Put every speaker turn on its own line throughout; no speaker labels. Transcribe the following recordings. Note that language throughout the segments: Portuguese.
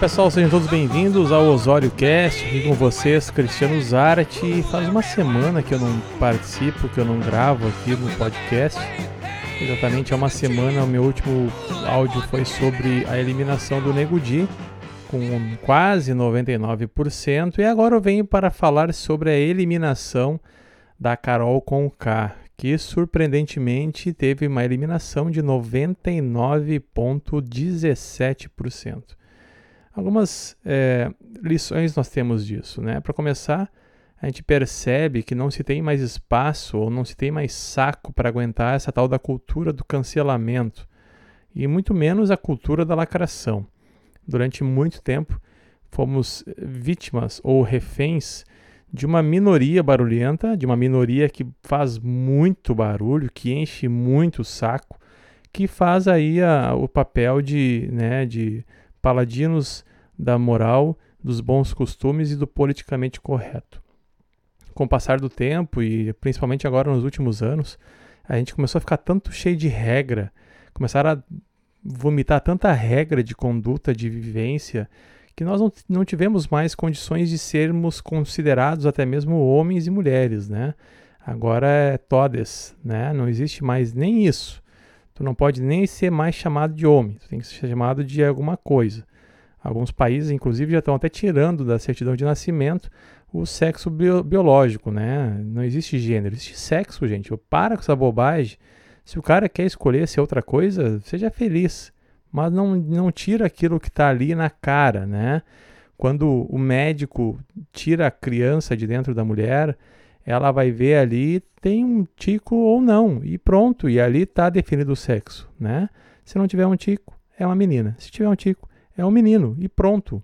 Pessoal, sejam todos bem-vindos ao Osório Cast. Aqui com vocês, Cristiano Zarate. Faz uma semana que eu não participo, que eu não gravo aqui no podcast. Exatamente há uma semana, o meu último áudio foi sobre a eliminação do Nego Di, com quase 99%. E agora eu venho para falar sobre a eliminação da Carol com K, que surpreendentemente teve uma eliminação de 99,17%. Algumas é, lições nós temos disso, né? Para começar, a gente percebe que não se tem mais espaço ou não se tem mais saco para aguentar essa tal da cultura do cancelamento e muito menos a cultura da lacração. Durante muito tempo, fomos vítimas ou reféns de uma minoria barulhenta, de uma minoria que faz muito barulho, que enche muito o saco, que faz aí a, o papel de, né, de paladinos da moral, dos bons costumes e do politicamente correto. Com o passar do tempo e principalmente agora nos últimos anos, a gente começou a ficar tanto cheio de regra, começaram a vomitar tanta regra de conduta, de vivência, que nós não, não tivemos mais condições de sermos considerados até mesmo homens e mulheres, né? Agora é todes, né? Não existe mais nem isso. Tu não pode nem ser mais chamado de homem, tu tem que ser chamado de alguma coisa. Alguns países, inclusive, já estão até tirando da certidão de nascimento o sexo bio biológico, né? Não existe gênero, existe sexo, gente. Para com essa bobagem. Se o cara quer escolher ser outra coisa, seja feliz mas não, não tira aquilo que está ali na cara, né? Quando o médico tira a criança de dentro da mulher, ela vai ver ali tem um tico ou não e pronto, e ali está definido o sexo, né? Se não tiver um tico, é uma menina. Se tiver um tico, é um menino e pronto.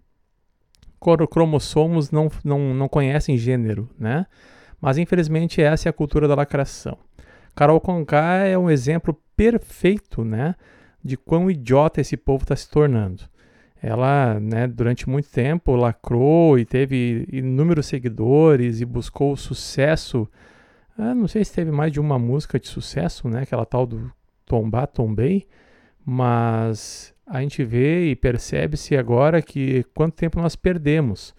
Cromossomos não, não, não conhecem gênero, né? Mas infelizmente essa é a cultura da lacração. Carol Conká é um exemplo perfeito, né? de quão idiota esse povo está se tornando. Ela, né, durante muito tempo, lacrou e teve inúmeros seguidores e buscou sucesso. Ah, não sei se teve mais de uma música de sucesso, né, aquela tal do Tombar, Tombei, mas a gente vê e percebe-se agora que quanto tempo nós perdemos.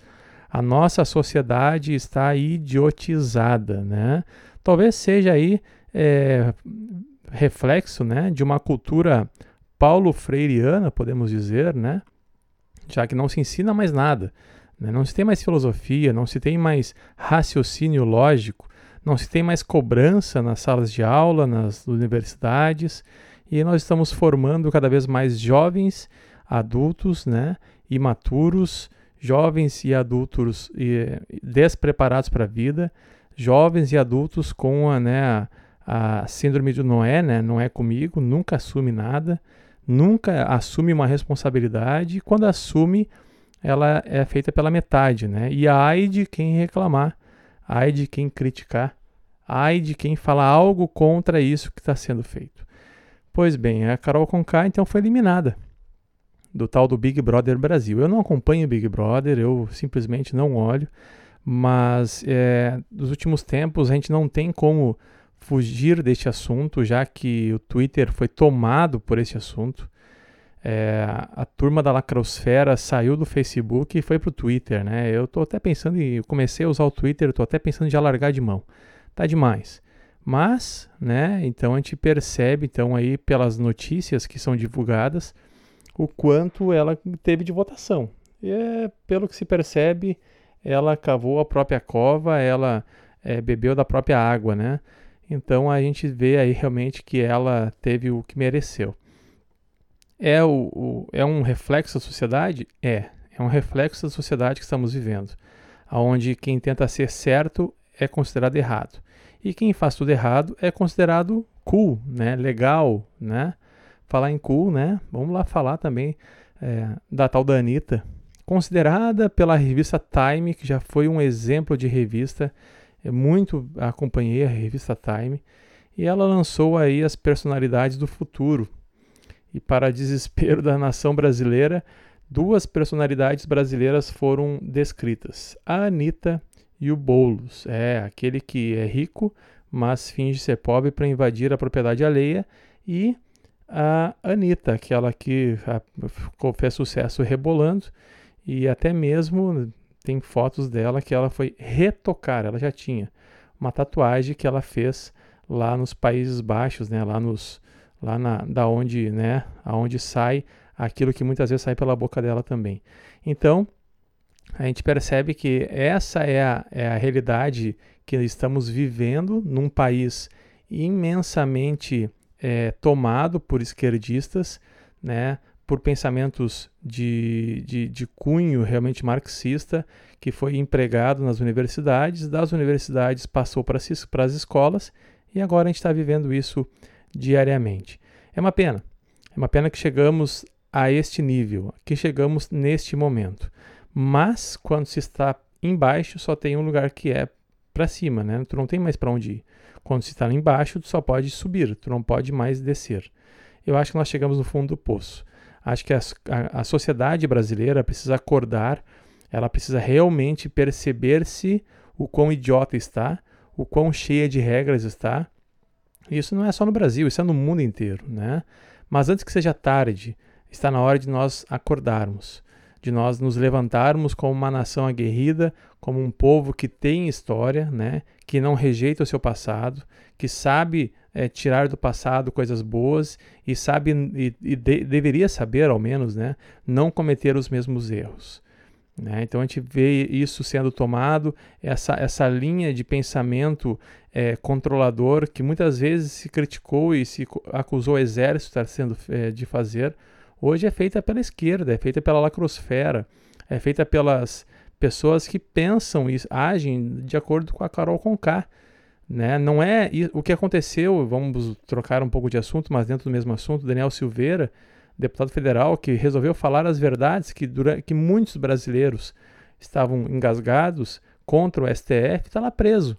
A nossa sociedade está idiotizada, né? Talvez seja aí é, reflexo, né, de uma cultura paulo freireana, podemos dizer, né? já que não se ensina mais nada. Né? Não se tem mais filosofia, não se tem mais raciocínio lógico, não se tem mais cobrança nas salas de aula, nas universidades, e nós estamos formando cada vez mais jovens, adultos, né, imaturos, jovens e adultos e, despreparados para a vida, jovens e adultos com a, né, a, a síndrome do Noé, né, não é comigo, nunca assume nada, nunca assume uma responsabilidade e quando assume, ela é feita pela metade, né? E ai de quem reclamar, ai de quem criticar, ai de quem falar algo contra isso que está sendo feito. Pois bem, a Carol Conká então foi eliminada do tal do Big Brother Brasil. Eu não acompanho o Big Brother, eu simplesmente não olho, mas é, nos últimos tempos a gente não tem como fugir deste assunto, já que o Twitter foi tomado por esse assunto. É, a turma da lacrosfera saiu do Facebook e foi para o Twitter, né? Eu estou até pensando em, comecei a usar o Twitter, estou até pensando em já largar de mão. Tá demais. Mas, né? Então a gente percebe, então aí pelas notícias que são divulgadas, o quanto ela teve de votação. E é, pelo que se percebe, ela cavou a própria cova, ela é, bebeu da própria água, né? Então a gente vê aí realmente que ela teve o que mereceu. É, o, o, é um reflexo da sociedade? É. É um reflexo da sociedade que estamos vivendo, onde quem tenta ser certo é considerado errado. E quem faz tudo errado é considerado cool, né? legal. Né? Falar em cool, né? vamos lá falar também é, da tal da Anitta, considerada pela revista Time, que já foi um exemplo de revista é muito acompanhei a revista Time e ela lançou aí as personalidades do futuro. E para desespero da nação brasileira, duas personalidades brasileiras foram descritas: a Anitta e o Boulos. É aquele que é rico, mas finge ser pobre para invadir a propriedade alheia, e a Anitta, aquela que fez sucesso rebolando. E até mesmo tem fotos dela que ela foi retocar, ela já tinha uma tatuagem que ela fez lá nos Países Baixos, né, lá nos lá na da onde, né, aonde sai aquilo que muitas vezes sai pela boca dela também. Então, a gente percebe que essa é a, é a realidade que estamos vivendo num país imensamente é, tomado por esquerdistas, né, por pensamentos de, de, de, cunho realmente marxista, que foi empregado nas universidades, das universidades passou para as escolas e agora a gente está vivendo isso diariamente. É uma pena, é uma pena que chegamos a este nível, que chegamos neste momento. Mas quando se está embaixo, só tem um lugar que é para cima, né? Tu não tem mais para onde ir. Quando se está embaixo, tu só pode subir, tu não pode mais descer. Eu acho que nós chegamos no fundo do poço. Acho que a, a, a sociedade brasileira precisa acordar, ela precisa realmente perceber-se o quão idiota está, o quão cheia de regras está. Isso não é só no Brasil, isso é no mundo inteiro, né? Mas antes que seja tarde, está na hora de nós acordarmos de nós nos levantarmos como uma nação aguerrida, como um povo que tem história, né? que não rejeita o seu passado, que sabe é, tirar do passado coisas boas e sabe e, e de, deveria saber, ao menos, né? não cometer os mesmos erros. Né? Então a gente vê isso sendo tomado, essa, essa linha de pensamento é, controlador que muitas vezes se criticou e se acusou o exército de estar sendo é, de fazer hoje é feita pela esquerda, é feita pela lacrosfera, é feita pelas pessoas que pensam e agem de acordo com a Carol Conká. Né? Não é o que aconteceu, vamos trocar um pouco de assunto, mas dentro do mesmo assunto, Daniel Silveira, deputado federal, que resolveu falar as verdades que, durante, que muitos brasileiros estavam engasgados contra o STF, está lá preso.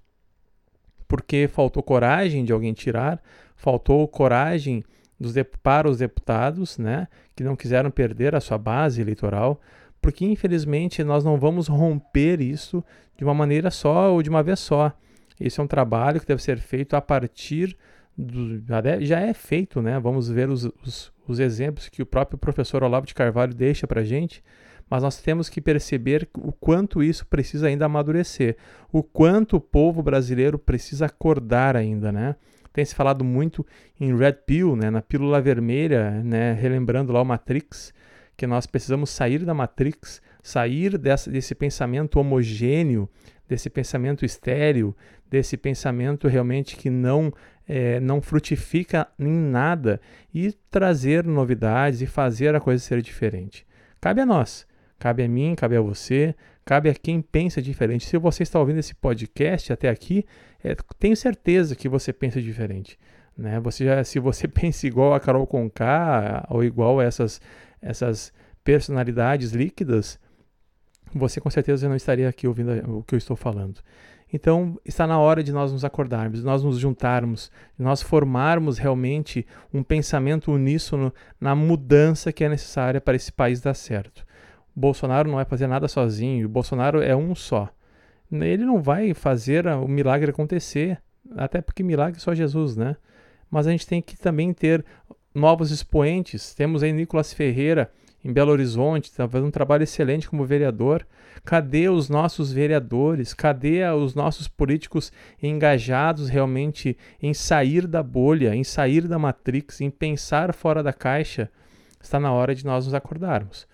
Porque faltou coragem de alguém tirar, faltou coragem dos, para os deputados, né, que não quiseram perder a sua base eleitoral, porque infelizmente nós não vamos romper isso de uma maneira só ou de uma vez só. Esse é um trabalho que deve ser feito a partir do, já é feito, né? Vamos ver os, os, os exemplos que o próprio professor Olavo de Carvalho deixa para gente, mas nós temos que perceber o quanto isso precisa ainda amadurecer, o quanto o povo brasileiro precisa acordar ainda, né? Tem se falado muito em Red Pill, né, na pílula vermelha, né, relembrando lá o Matrix, que nós precisamos sair da Matrix, sair dessa, desse pensamento homogêneo, desse pensamento estéreo, desse pensamento realmente que não é, não frutifica em nada e trazer novidades e fazer a coisa ser diferente. Cabe a nós, cabe a mim, cabe a você, cabe a quem pensa diferente. Se você está ouvindo esse podcast até aqui, é, tenho certeza que você pensa diferente. Né? Você já, se você pensa igual a Carol Conká ou igual a essas, essas personalidades líquidas, você com certeza não estaria aqui ouvindo o que eu estou falando. Então, está na hora de nós nos acordarmos, de nós nos juntarmos, de nós formarmos realmente um pensamento uníssono na mudança que é necessária para esse país dar certo. Bolsonaro não vai fazer nada sozinho, o Bolsonaro é um só. Ele não vai fazer o milagre acontecer, até porque milagre é só Jesus, né? Mas a gente tem que também ter novos expoentes. Temos aí Nicolas Ferreira em Belo Horizonte, está fazendo um trabalho excelente como vereador. Cadê os nossos vereadores? Cadê os nossos políticos engajados realmente em sair da bolha, em sair da matrix, em pensar fora da caixa? Está na hora de nós nos acordarmos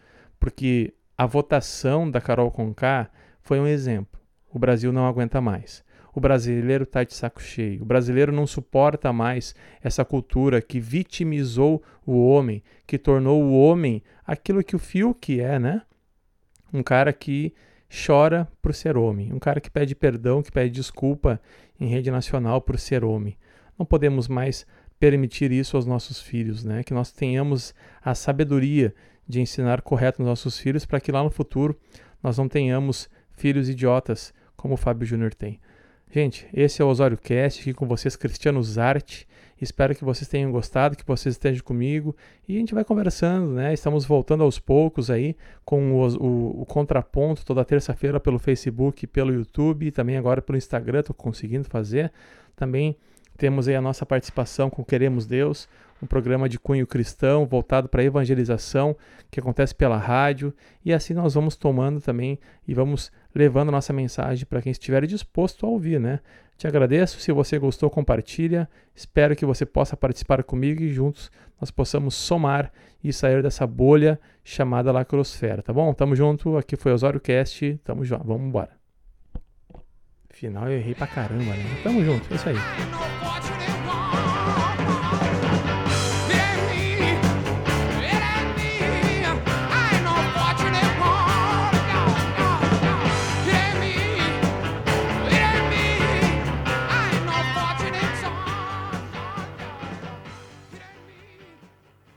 porque a votação da Carol Conká foi um exemplo. O Brasil não aguenta mais. O brasileiro está de saco cheio. O brasileiro não suporta mais essa cultura que vitimizou o homem, que tornou o homem aquilo que o Fiuk é, né? Um cara que chora por ser homem, um cara que pede perdão, que pede desculpa em rede nacional por ser homem. Não podemos mais permitir isso aos nossos filhos, né? Que nós tenhamos a sabedoria de ensinar correto nos nossos filhos para que lá no futuro nós não tenhamos filhos idiotas como o Fábio Júnior tem. Gente, esse é o Osório Cast, aqui com vocês, Cristiano Zarte. Espero que vocês tenham gostado, que vocês estejam comigo e a gente vai conversando, né? Estamos voltando aos poucos aí com o, o, o contraponto toda terça-feira pelo Facebook, pelo YouTube e também agora pelo Instagram, estou conseguindo fazer. Também temos aí a nossa participação com Queremos Deus, um programa de cunho cristão voltado para evangelização que acontece pela rádio e assim nós vamos tomando também e vamos levando a nossa mensagem para quem estiver disposto a ouvir, né? Te agradeço, se você gostou, compartilha. Espero que você possa participar comigo e juntos nós possamos somar e sair dessa bolha chamada lacrosfera, tá bom? Tamo junto, aqui foi Osório Cast, tamo junto, vamos embora. Final eu errei pra caramba, né? Tamo junto, é isso aí.